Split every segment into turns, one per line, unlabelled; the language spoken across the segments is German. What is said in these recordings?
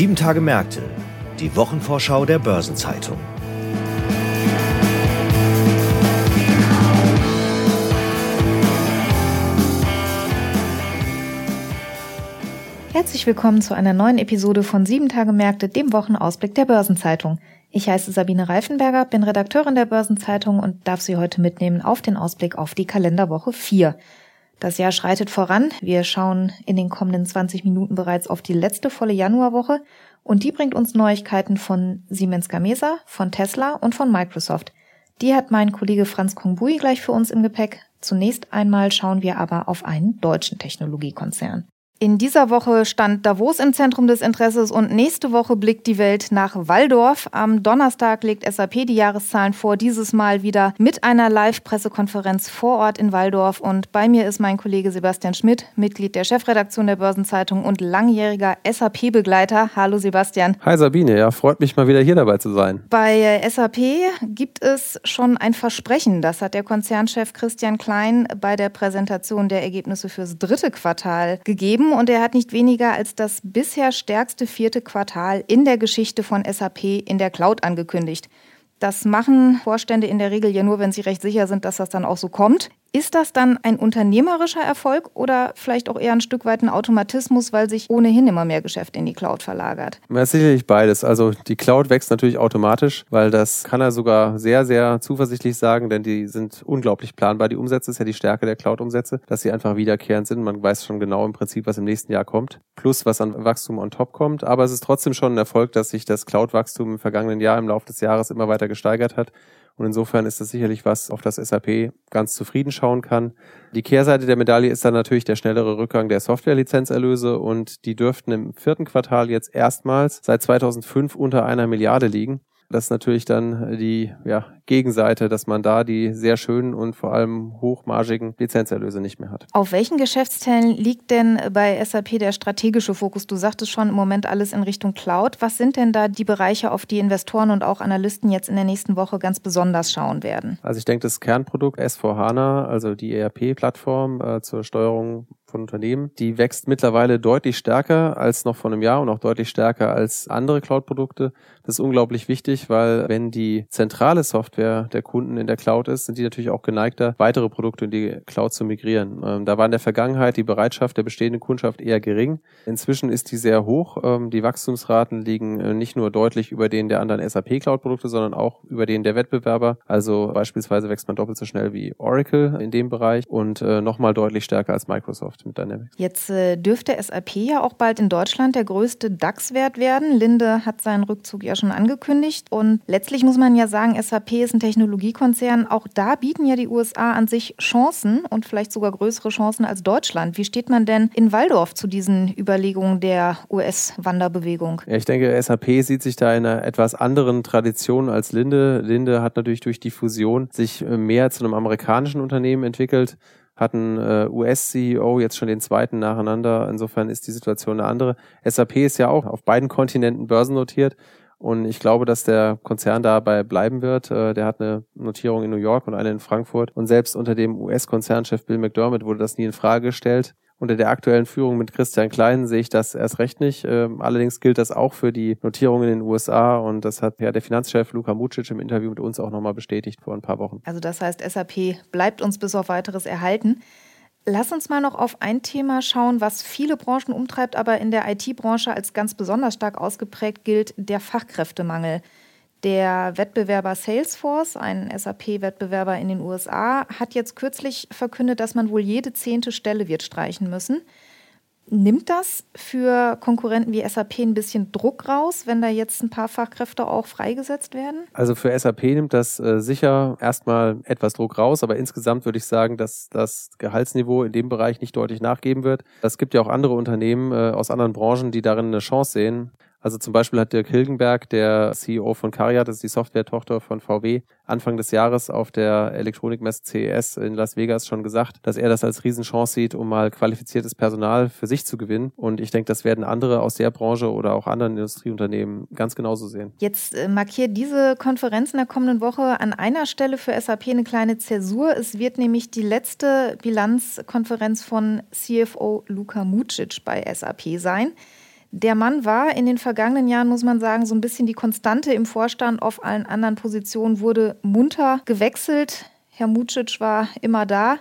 Sieben Tage Märkte, die Wochenvorschau der Börsenzeitung.
Herzlich willkommen zu einer neuen Episode von Sieben Tage Märkte, dem Wochenausblick der Börsenzeitung. Ich heiße Sabine Reifenberger, bin Redakteurin der Börsenzeitung und darf Sie heute mitnehmen auf den Ausblick auf die Kalenderwoche 4. Das Jahr schreitet voran. Wir schauen in den kommenden 20 Minuten bereits auf die letzte volle Januarwoche und die bringt uns Neuigkeiten von Siemens Gamesa, von Tesla und von Microsoft. Die hat mein Kollege Franz Kongbui gleich für uns im Gepäck. Zunächst einmal schauen wir aber auf einen deutschen Technologiekonzern. In dieser Woche stand Davos im Zentrum des Interesses und nächste Woche blickt die Welt nach Waldorf. Am Donnerstag legt SAP die Jahreszahlen vor, dieses Mal wieder mit einer Live-Pressekonferenz vor Ort in Waldorf. Und bei mir ist mein Kollege Sebastian Schmidt, Mitglied der Chefredaktion der Börsenzeitung und langjähriger SAP-Begleiter. Hallo Sebastian.
Hi Sabine, ja, freut mich mal wieder hier dabei zu sein.
Bei SAP gibt es schon ein Versprechen. Das hat der Konzernchef Christian Klein bei der Präsentation der Ergebnisse fürs dritte Quartal gegeben und er hat nicht weniger als das bisher stärkste vierte Quartal in der Geschichte von SAP in der Cloud angekündigt. Das machen Vorstände in der Regel ja nur, wenn sie recht sicher sind, dass das dann auch so kommt. Ist das dann ein unternehmerischer Erfolg oder vielleicht auch eher ein Stück weit ein Automatismus, weil sich ohnehin immer mehr Geschäft in die Cloud verlagert?
Ja, sicherlich beides. Also die Cloud wächst natürlich automatisch, weil das kann er sogar sehr, sehr zuversichtlich sagen, denn die sind unglaublich planbar. Die Umsätze ist ja die Stärke der Cloud-Umsätze, dass sie einfach wiederkehrend sind. Man weiß schon genau im Prinzip, was im nächsten Jahr kommt, plus was an Wachstum on top kommt. Aber es ist trotzdem schon ein Erfolg, dass sich das Cloud-Wachstum im vergangenen Jahr im Laufe des Jahres immer weiter gesteigert hat. Und insofern ist das sicherlich was, auf das SAP ganz zufrieden schauen kann. Die Kehrseite der Medaille ist dann natürlich der schnellere Rückgang der Softwarelizenzerlöse und die dürften im vierten Quartal jetzt erstmals seit 2005 unter einer Milliarde liegen. Das ist natürlich dann die ja, Gegenseite, dass man da die sehr schönen und vor allem hochmargigen Lizenzerlöse nicht mehr hat.
Auf welchen Geschäftsteilen liegt denn bei SAP der strategische Fokus? Du sagtest schon im Moment alles in Richtung Cloud. Was sind denn da die Bereiche, auf die Investoren und auch Analysten jetzt in der nächsten Woche ganz besonders schauen werden?
Also ich denke, das Kernprodukt S4HANA, also die ERP-Plattform äh, zur Steuerung von Unternehmen, die wächst mittlerweile deutlich stärker als noch vor einem Jahr und auch deutlich stärker als andere Cloud-Produkte. Das ist unglaublich wichtig, weil wenn die zentrale Software der Kunden in der Cloud ist, sind die natürlich auch geneigter, weitere Produkte in die Cloud zu migrieren. Ähm, da war in der Vergangenheit die Bereitschaft der bestehenden Kundschaft eher gering. Inzwischen ist die sehr hoch. Ähm, die Wachstumsraten liegen äh, nicht nur deutlich über denen der anderen SAP Cloud-Produkte, sondern auch über denen der Wettbewerber. Also beispielsweise wächst man doppelt so schnell wie Oracle in dem Bereich und äh, nochmal deutlich stärker als Microsoft mit Dynamics.
Jetzt äh, dürfte SAP ja auch bald in Deutschland der größte DAX-Wert werden. Linde hat seinen Rückzug ja schon angekündigt. Und letztlich muss man ja sagen, SAP ist ein Technologiekonzern. Auch da bieten ja die USA an sich Chancen und vielleicht sogar größere Chancen als Deutschland. Wie steht man denn in Waldorf zu diesen Überlegungen der US-Wanderbewegung?
Ja, ich denke, SAP sieht sich da in einer etwas anderen Tradition als Linde. Linde hat natürlich durch die Fusion sich äh, mehr zu einem amerikanischen Unternehmen entwickelt hatten äh, US-CEO jetzt schon den zweiten nacheinander. Insofern ist die Situation eine andere. SAP ist ja auch auf beiden Kontinenten börsennotiert. Und ich glaube, dass der Konzern dabei bleiben wird. Äh, der hat eine Notierung in New York und eine in Frankfurt. Und selbst unter dem US-Konzernchef Bill McDermott wurde das nie in Frage gestellt. Unter der aktuellen Führung mit Christian Klein sehe ich das erst recht nicht. Ähm, allerdings gilt das auch für die Notierungen in den USA und das hat ja der Finanzchef Luka Mucic im Interview mit uns auch nochmal bestätigt vor ein paar Wochen.
Also das heißt, SAP bleibt uns bis auf weiteres erhalten. Lass uns mal noch auf ein Thema schauen, was viele Branchen umtreibt, aber in der IT-Branche als ganz besonders stark ausgeprägt gilt, der Fachkräftemangel. Der Wettbewerber Salesforce, ein SAP-Wettbewerber in den USA, hat jetzt kürzlich verkündet, dass man wohl jede zehnte Stelle wird streichen müssen. Nimmt das für Konkurrenten wie SAP ein bisschen Druck raus, wenn da jetzt ein paar Fachkräfte auch freigesetzt werden?
Also für SAP nimmt das äh, sicher erstmal etwas Druck raus, aber insgesamt würde ich sagen, dass das Gehaltsniveau in dem Bereich nicht deutlich nachgeben wird. Es gibt ja auch andere Unternehmen äh, aus anderen Branchen, die darin eine Chance sehen. Also zum Beispiel hat Dirk Hilgenberg, der CEO von Caria, das ist die Software-Tochter von VW, Anfang des Jahres auf der Elektronikmesse CES in Las Vegas schon gesagt, dass er das als Riesenchance sieht, um mal qualifiziertes Personal für sich zu gewinnen. Und ich denke, das werden andere aus der Branche oder auch anderen Industrieunternehmen ganz genauso sehen.
Jetzt äh, markiert diese Konferenz in der kommenden Woche an einer Stelle für SAP eine kleine Zäsur. Es wird nämlich die letzte Bilanzkonferenz von CFO Luka Mucic bei SAP sein. Der Mann war in den vergangenen Jahren, muss man sagen, so ein bisschen die Konstante im Vorstand. Auf allen anderen Positionen wurde munter gewechselt. Herr Mucic war immer da.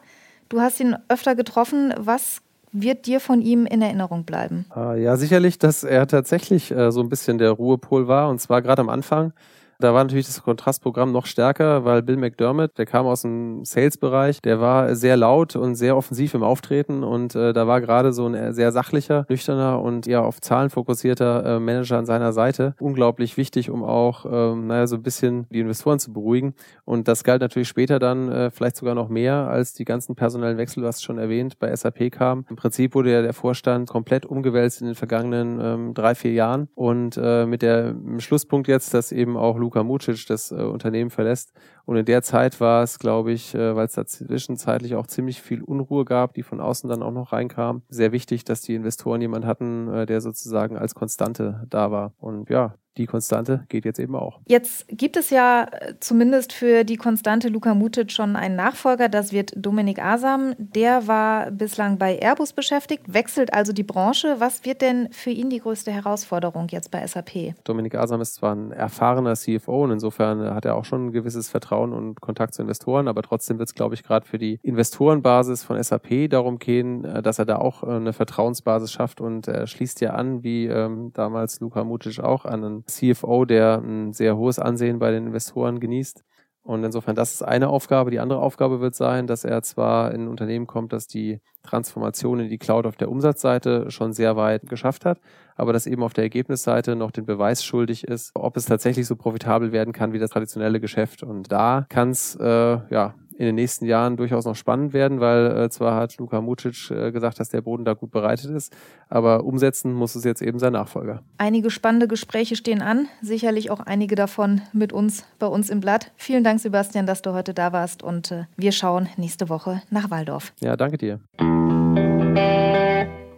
Du hast ihn öfter getroffen. Was wird dir von ihm in Erinnerung bleiben?
Ah, ja, sicherlich, dass er tatsächlich äh, so ein bisschen der Ruhepol war. Und zwar gerade am Anfang da war natürlich das Kontrastprogramm noch stärker, weil Bill McDermott, der kam aus dem Sales-Bereich, der war sehr laut und sehr offensiv im Auftreten und äh, da war gerade so ein sehr sachlicher, nüchterner und eher auf Zahlen fokussierter äh, Manager an seiner Seite. Unglaublich wichtig, um auch, ähm, naja, so ein bisschen die Investoren zu beruhigen. Und das galt natürlich später dann äh, vielleicht sogar noch mehr, als die ganzen personellen Wechsel, hast schon erwähnt, bei SAP kam. Im Prinzip wurde ja der Vorstand komplett umgewälzt in den vergangenen ähm, drei, vier Jahren und äh, mit der Schlusspunkt jetzt, dass eben auch Luka Mucic das äh, Unternehmen verlässt. Und in der Zeit war es, glaube ich, äh, weil es da zwischenzeitlich auch ziemlich viel Unruhe gab, die von außen dann auch noch reinkam, sehr wichtig, dass die Investoren jemand hatten, äh, der sozusagen als Konstante da war. Und ja, die Konstante geht jetzt eben auch.
Jetzt gibt es ja äh, zumindest für die Konstante Luka Mutic schon einen Nachfolger, das wird Dominik Asam. Der war bislang bei Airbus beschäftigt, wechselt also die Branche. Was wird denn für ihn die größte Herausforderung jetzt bei SAP?
Dominik Asam ist zwar ein erfahrener CFO und insofern hat er auch schon ein gewisses Vertrauen und Kontakt zu Investoren, aber trotzdem wird es, glaube ich, gerade für die Investorenbasis von SAP darum gehen, äh, dass er da auch äh, eine Vertrauensbasis schafft und er schließt ja an, wie ähm, damals Luka Mutic auch, an einen CFO, der ein sehr hohes Ansehen bei den Investoren genießt. Und insofern, das ist eine Aufgabe. Die andere Aufgabe wird sein, dass er zwar in ein Unternehmen kommt, das die Transformation in die Cloud auf der Umsatzseite schon sehr weit geschafft hat, aber das eben auf der Ergebnisseite noch den Beweis schuldig ist, ob es tatsächlich so profitabel werden kann wie das traditionelle Geschäft. Und da kann es äh, ja in den nächsten Jahren durchaus noch spannend werden, weil äh, zwar hat Luka Mucic äh, gesagt, dass der Boden da gut bereitet ist, aber umsetzen muss es jetzt eben sein Nachfolger.
Einige spannende Gespräche stehen an, sicherlich auch einige davon mit uns bei uns im Blatt. Vielen Dank, Sebastian, dass du heute da warst und äh, wir schauen nächste Woche nach Waldorf.
Ja, danke dir.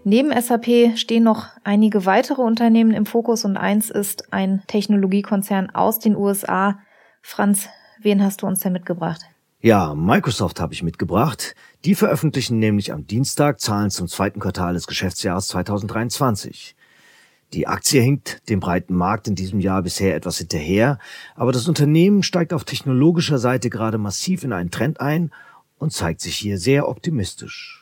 Neben SAP stehen noch einige weitere Unternehmen im Fokus und eins ist ein Technologiekonzern aus den USA. Franz, wen hast du uns denn mitgebracht?
Ja, Microsoft habe ich mitgebracht. Die veröffentlichen nämlich am Dienstag Zahlen zum zweiten Quartal des Geschäftsjahres 2023. Die Aktie hinkt dem breiten Markt in diesem Jahr bisher etwas hinterher, aber das Unternehmen steigt auf technologischer Seite gerade massiv in einen Trend ein und zeigt sich hier sehr optimistisch.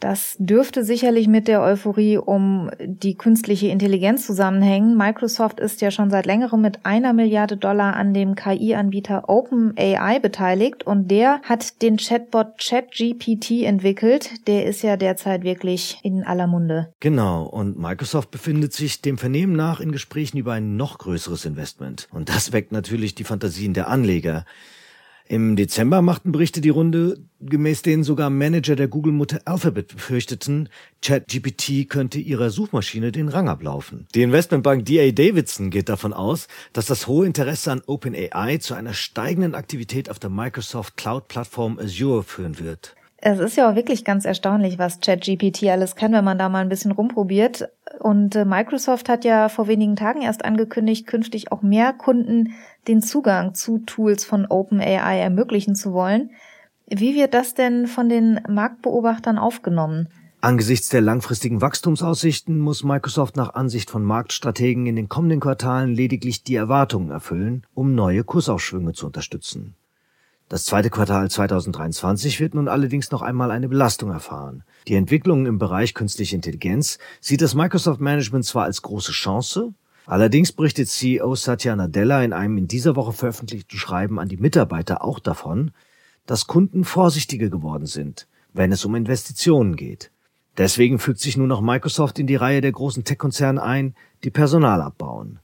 Das dürfte sicherlich mit der Euphorie um die künstliche Intelligenz zusammenhängen. Microsoft ist ja schon seit längerem mit einer Milliarde Dollar an dem KI-Anbieter OpenAI beteiligt und der hat den Chatbot ChatGPT entwickelt. Der ist ja derzeit wirklich in aller Munde.
Genau, und Microsoft befindet sich dem Vernehmen nach in Gesprächen über ein noch größeres Investment. Und das weckt natürlich die Fantasien der Anleger. Im Dezember machten Berichte die Runde, gemäß denen sogar Manager der Google-Mutter Alphabet befürchteten, ChatGPT könnte ihrer Suchmaschine den Rang ablaufen. Die Investmentbank DA Davidson geht davon aus, dass das hohe Interesse an OpenAI zu einer steigenden Aktivität auf der Microsoft Cloud-Plattform Azure führen wird.
Es ist ja auch wirklich ganz erstaunlich, was ChatGPT alles kann, wenn man da mal ein bisschen rumprobiert. Und äh, Microsoft hat ja vor wenigen Tagen erst angekündigt, künftig auch mehr Kunden den Zugang zu Tools von OpenAI ermöglichen zu wollen. Wie wird das denn von den Marktbeobachtern aufgenommen?
Angesichts der langfristigen Wachstumsaussichten muss Microsoft nach Ansicht von Marktstrategen in den kommenden Quartalen lediglich die Erwartungen erfüllen, um neue Kursaufschwünge zu unterstützen. Das zweite Quartal 2023 wird nun allerdings noch einmal eine Belastung erfahren. Die Entwicklungen im Bereich künstliche Intelligenz sieht das Microsoft Management zwar als große Chance, allerdings berichtet CEO Satya Nadella in einem in dieser Woche veröffentlichten Schreiben an die Mitarbeiter auch davon, dass Kunden vorsichtiger geworden sind, wenn es um Investitionen geht. Deswegen fügt sich nun noch Microsoft in die Reihe der großen Tech-Konzerne ein, die Personal abbauen.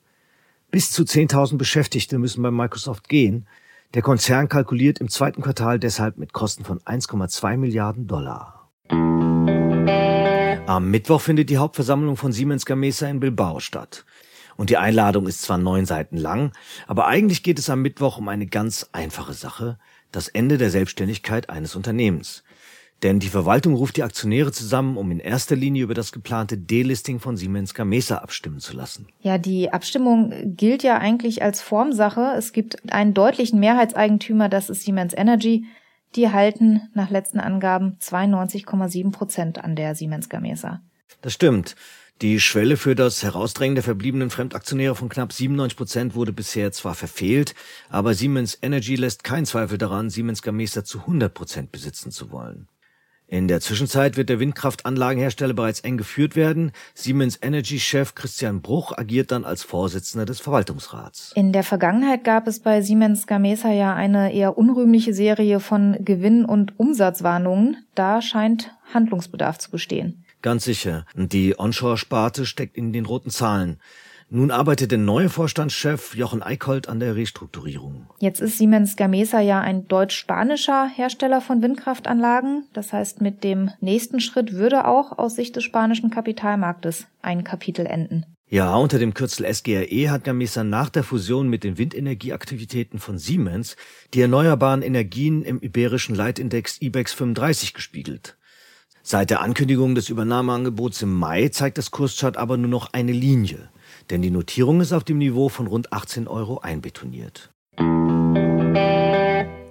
Bis zu 10.000 Beschäftigte müssen bei Microsoft gehen, der Konzern kalkuliert im zweiten Quartal deshalb mit Kosten von 1,2 Milliarden Dollar. Am Mittwoch findet die Hauptversammlung von Siemens Gamesa in Bilbao statt. Und die Einladung ist zwar neun Seiten lang, aber eigentlich geht es am Mittwoch um eine ganz einfache Sache, das Ende der Selbstständigkeit eines Unternehmens. Denn die Verwaltung ruft die Aktionäre zusammen, um in erster Linie über das geplante Delisting von Siemens Gamesa abstimmen zu lassen.
Ja, die Abstimmung gilt ja eigentlich als Formsache. Es gibt einen deutlichen Mehrheitseigentümer, das ist Siemens Energy. Die halten nach letzten Angaben 92,7 Prozent an der Siemens Gamesa.
Das stimmt. Die Schwelle für das Herausdrängen der verbliebenen Fremdaktionäre von knapp 97 Prozent wurde bisher zwar verfehlt, aber Siemens Energy lässt keinen Zweifel daran, Siemens Gamesa zu 100 Prozent besitzen zu wollen. In der Zwischenzeit wird der Windkraftanlagenhersteller bereits eng geführt werden. Siemens Energy-Chef Christian Bruch agiert dann als Vorsitzender des Verwaltungsrats.
In der Vergangenheit gab es bei Siemens Gamesa ja eine eher unrühmliche Serie von Gewinn- und Umsatzwarnungen. Da scheint Handlungsbedarf zu bestehen.
Ganz sicher. Die Onshore-Sparte steckt in den roten Zahlen. Nun arbeitet der neue Vorstandschef Jochen Eickholt an der Restrukturierung.
Jetzt ist Siemens Gamesa ja ein deutsch-spanischer Hersteller von Windkraftanlagen. Das heißt, mit dem nächsten Schritt würde auch aus Sicht des spanischen Kapitalmarktes ein Kapitel enden.
Ja, unter dem Kürzel SGRE hat Gamesa nach der Fusion mit den Windenergieaktivitäten von Siemens die erneuerbaren Energien im iberischen Leitindex IBEX 35 gespiegelt. Seit der Ankündigung des Übernahmeangebots im Mai zeigt das Kurschart aber nur noch eine Linie, denn die Notierung ist auf dem Niveau von rund 18 Euro einbetoniert.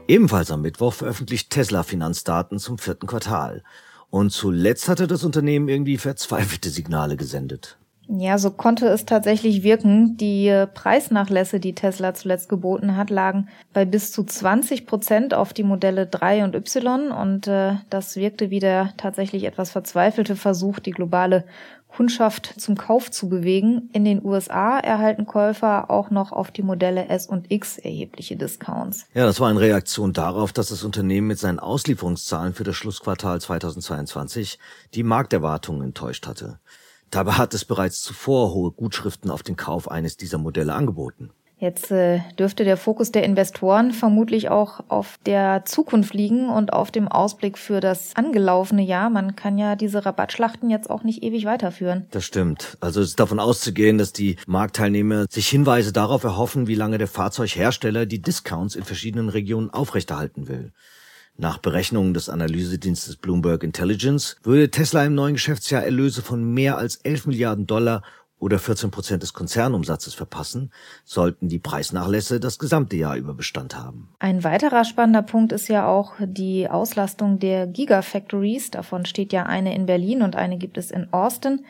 Ebenfalls am Mittwoch veröffentlicht Tesla Finanzdaten zum vierten Quartal. Und zuletzt hatte das Unternehmen irgendwie verzweifelte Signale gesendet.
Ja, so konnte es tatsächlich wirken. Die äh, Preisnachlässe, die Tesla zuletzt geboten hat, lagen bei bis zu 20 Prozent auf die Modelle 3 und Y und äh, das wirkte wie der tatsächlich etwas verzweifelte Versuch, die globale Kundschaft zum Kauf zu bewegen. In den USA erhalten Käufer auch noch auf die Modelle S und X erhebliche Discounts.
Ja, das war eine Reaktion darauf, dass das Unternehmen mit seinen Auslieferungszahlen für das Schlussquartal 2022 die Markterwartungen enttäuscht hatte. Dabei hat es bereits zuvor hohe Gutschriften auf den Kauf eines dieser Modelle angeboten.
Jetzt äh, dürfte der Fokus der Investoren vermutlich auch auf der Zukunft liegen und auf dem Ausblick für das angelaufene Jahr. Man kann ja diese Rabattschlachten jetzt auch nicht ewig weiterführen.
Das stimmt. Also es ist davon auszugehen, dass die Marktteilnehmer sich Hinweise darauf erhoffen, wie lange der Fahrzeughersteller die Discounts in verschiedenen Regionen aufrechterhalten will. Nach Berechnungen des Analysedienstes Bloomberg Intelligence würde Tesla im neuen Geschäftsjahr Erlöse von mehr als 11 Milliarden Dollar oder 14 Prozent des Konzernumsatzes verpassen, sollten die Preisnachlässe das gesamte Jahr über Bestand haben.
Ein weiterer spannender Punkt ist ja auch die Auslastung der Gigafactories. Davon steht ja eine in Berlin und eine gibt es in Austin.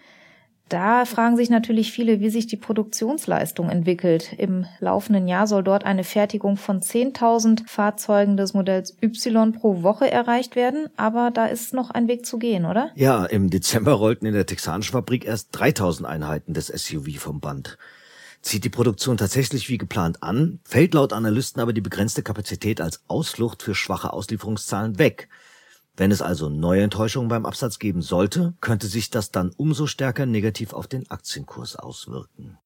Da fragen sich natürlich viele, wie sich die Produktionsleistung entwickelt. Im laufenden Jahr soll dort eine Fertigung von 10.000 Fahrzeugen des Modells Y pro Woche erreicht werden, aber da ist noch ein Weg zu gehen, oder?
Ja, im Dezember rollten in der texanischen Fabrik erst 3.000 Einheiten des SUV vom Band. Zieht die Produktion tatsächlich wie geplant an, fällt laut Analysten aber die begrenzte Kapazität als Ausflucht für schwache Auslieferungszahlen weg. Wenn es also neue Enttäuschungen beim Absatz geben sollte, könnte sich das dann umso stärker negativ auf den Aktienkurs auswirken.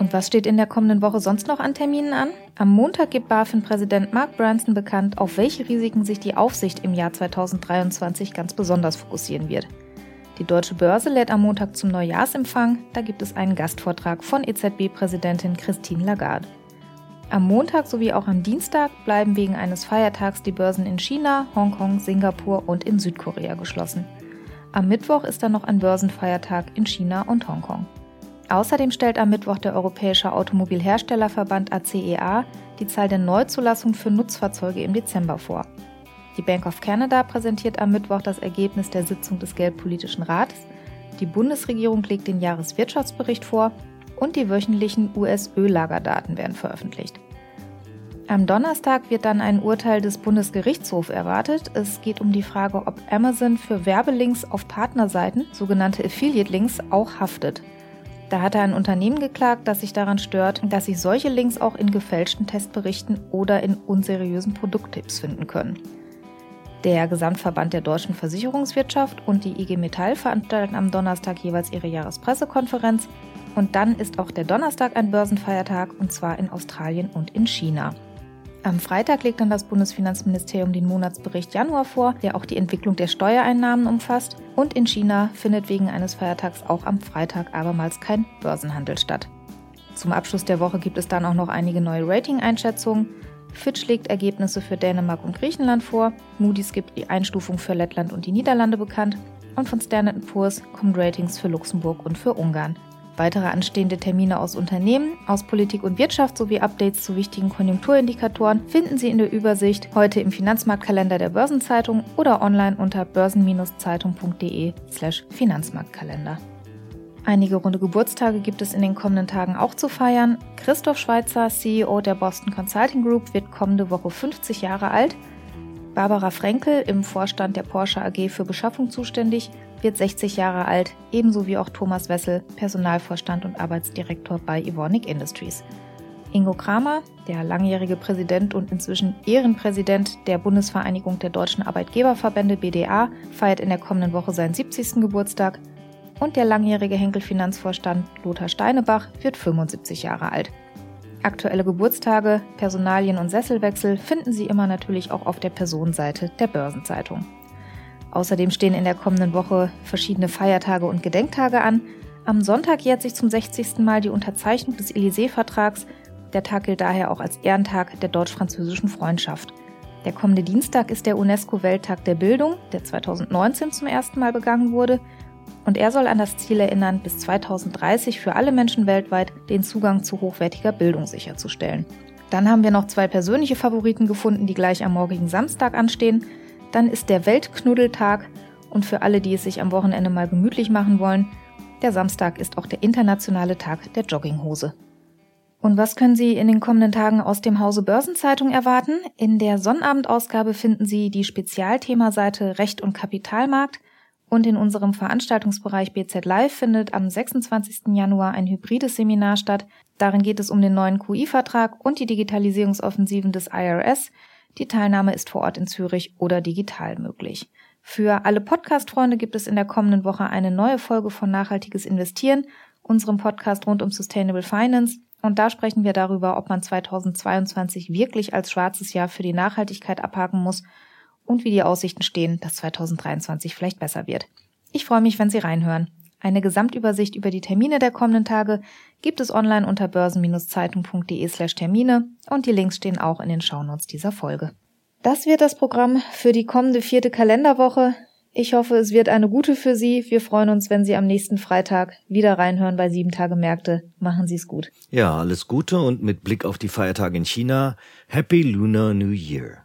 Und was steht in der kommenden Woche sonst noch an Terminen an? Am Montag gibt BaFin-Präsident Mark Branson bekannt, auf welche Risiken sich die Aufsicht im Jahr 2023 ganz besonders fokussieren wird. Die Deutsche Börse lädt am Montag zum Neujahrsempfang. Da gibt es einen Gastvortrag von EZB-Präsidentin Christine Lagarde. Am Montag sowie auch am Dienstag bleiben wegen eines Feiertags die Börsen in China, Hongkong, Singapur und in Südkorea geschlossen. Am Mittwoch ist dann noch ein Börsenfeiertag in China und Hongkong. Außerdem stellt am Mittwoch der Europäische Automobilherstellerverband ACEA e die Zahl der Neuzulassungen für Nutzfahrzeuge im Dezember vor. Die Bank of Canada präsentiert am Mittwoch das Ergebnis der Sitzung des Geldpolitischen Rates. Die Bundesregierung legt den Jahreswirtschaftsbericht vor und die wöchentlichen US-Öllagerdaten werden veröffentlicht. Am Donnerstag wird dann ein Urteil des Bundesgerichtshofs erwartet. Es geht um die Frage, ob Amazon für Werbelinks auf Partnerseiten, sogenannte Affiliate-Links, auch haftet. Da hatte ein Unternehmen geklagt, das sich daran stört, dass sich solche Links auch in gefälschten Testberichten oder in unseriösen Produkttipps finden können. Der Gesamtverband der deutschen Versicherungswirtschaft und die IG Metall veranstalten am Donnerstag jeweils ihre Jahrespressekonferenz. Und dann ist auch der Donnerstag ein Börsenfeiertag und zwar in Australien und in China. Am Freitag legt dann das Bundesfinanzministerium den Monatsbericht Januar vor, der auch die Entwicklung der Steuereinnahmen umfasst. Und in China findet wegen eines Feiertags auch am Freitag abermals kein Börsenhandel statt. Zum Abschluss der Woche gibt es dann auch noch einige neue Rating-Einschätzungen. Fitch legt Ergebnisse für Dänemark und Griechenland vor, Moody's gibt die Einstufung für Lettland und die Niederlande bekannt und von Standard Poor's kommen Ratings für Luxemburg und für Ungarn. Weitere anstehende Termine aus Unternehmen, aus Politik und Wirtschaft sowie Updates zu wichtigen Konjunkturindikatoren finden Sie in der Übersicht heute im Finanzmarktkalender der Börsenzeitung oder online unter börsen-zeitung.de/slash Finanzmarktkalender. Einige runde Geburtstage gibt es in den kommenden Tagen auch zu feiern. Christoph Schweitzer, CEO der Boston Consulting Group, wird kommende Woche 50 Jahre alt. Barbara Frenkel, im Vorstand der Porsche AG für Beschaffung zuständig, wird 60 Jahre alt, ebenso wie auch Thomas Wessel, Personalvorstand und Arbeitsdirektor bei Evonik Industries. Ingo Kramer, der langjährige Präsident und inzwischen Ehrenpräsident der Bundesvereinigung der deutschen Arbeitgeberverbände BDA, feiert in der kommenden Woche seinen 70. Geburtstag und der langjährige Henkel-Finanzvorstand Lothar Steinebach wird 75 Jahre alt. Aktuelle Geburtstage, Personalien und Sesselwechsel finden Sie immer natürlich auch auf der Personenseite der Börsenzeitung. Außerdem stehen in der kommenden Woche verschiedene Feiertage und Gedenktage an. Am Sonntag jährt sich zum 60. Mal die Unterzeichnung des Élysée-Vertrags. Der Tag gilt daher auch als Ehrentag der deutsch-französischen Freundschaft. Der kommende Dienstag ist der UNESCO-Welttag der Bildung, der 2019 zum ersten Mal begangen wurde und er soll an das Ziel erinnern, bis 2030 für alle Menschen weltweit den Zugang zu hochwertiger Bildung sicherzustellen. Dann haben wir noch zwei persönliche Favoriten gefunden, die gleich am morgigen Samstag anstehen. Dann ist der Weltknuddeltag und für alle, die es sich am Wochenende mal gemütlich machen wollen, der Samstag ist auch der internationale Tag der Jogginghose. Und was können Sie in den kommenden Tagen aus dem Hause Börsenzeitung erwarten? In der Sonnabendausgabe finden Sie die Spezialthemaseite Recht und Kapitalmarkt. Und in unserem Veranstaltungsbereich BZ Live findet am 26. Januar ein hybrides Seminar statt. Darin geht es um den neuen QI-Vertrag und die Digitalisierungsoffensiven des IRS. Die Teilnahme ist vor Ort in Zürich oder digital möglich. Für alle Podcast-Freunde gibt es in der kommenden Woche eine neue Folge von Nachhaltiges Investieren, unserem Podcast rund um Sustainable Finance. Und da sprechen wir darüber, ob man 2022 wirklich als schwarzes Jahr für die Nachhaltigkeit abhaken muss und wie die Aussichten stehen, dass 2023 vielleicht besser wird. Ich freue mich, wenn Sie reinhören. Eine Gesamtübersicht über die Termine der kommenden Tage gibt es online unter börsen-zeitung.de slash Termine und die Links stehen auch in den Shownotes dieser Folge. Das wird das Programm für die kommende vierte Kalenderwoche. Ich hoffe, es wird eine gute für Sie. Wir freuen uns, wenn Sie am nächsten Freitag wieder reinhören bei Sieben Tage Märkte. Machen Sie es gut.
Ja, alles Gute und mit Blick auf die Feiertage in China, Happy Lunar New Year.